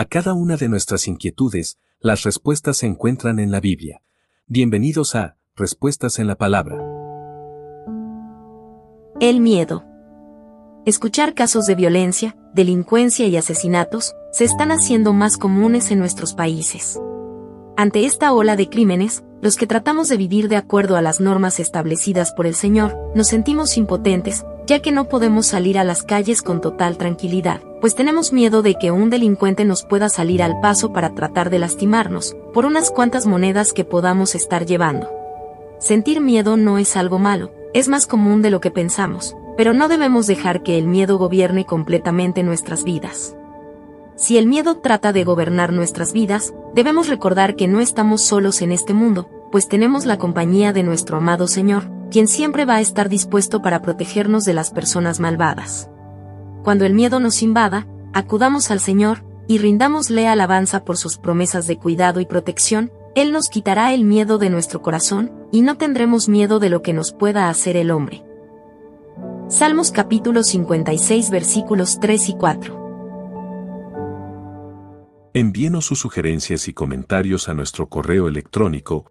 A cada una de nuestras inquietudes, las respuestas se encuentran en la Biblia. Bienvenidos a Respuestas en la Palabra. El miedo. Escuchar casos de violencia, delincuencia y asesinatos se están haciendo más comunes en nuestros países. Ante esta ola de crímenes, los que tratamos de vivir de acuerdo a las normas establecidas por el Señor, nos sentimos impotentes, ya que no podemos salir a las calles con total tranquilidad, pues tenemos miedo de que un delincuente nos pueda salir al paso para tratar de lastimarnos, por unas cuantas monedas que podamos estar llevando. Sentir miedo no es algo malo, es más común de lo que pensamos, pero no debemos dejar que el miedo gobierne completamente nuestras vidas. Si el miedo trata de gobernar nuestras vidas, debemos recordar que no estamos solos en este mundo, pues tenemos la compañía de nuestro amado Señor, quien siempre va a estar dispuesto para protegernos de las personas malvadas. Cuando el miedo nos invada, acudamos al Señor, y rindámosle alabanza por sus promesas de cuidado y protección, Él nos quitará el miedo de nuestro corazón, y no tendremos miedo de lo que nos pueda hacer el hombre. Salmos capítulo 56 versículos 3 y 4. Envíenos sus sugerencias y comentarios a nuestro correo electrónico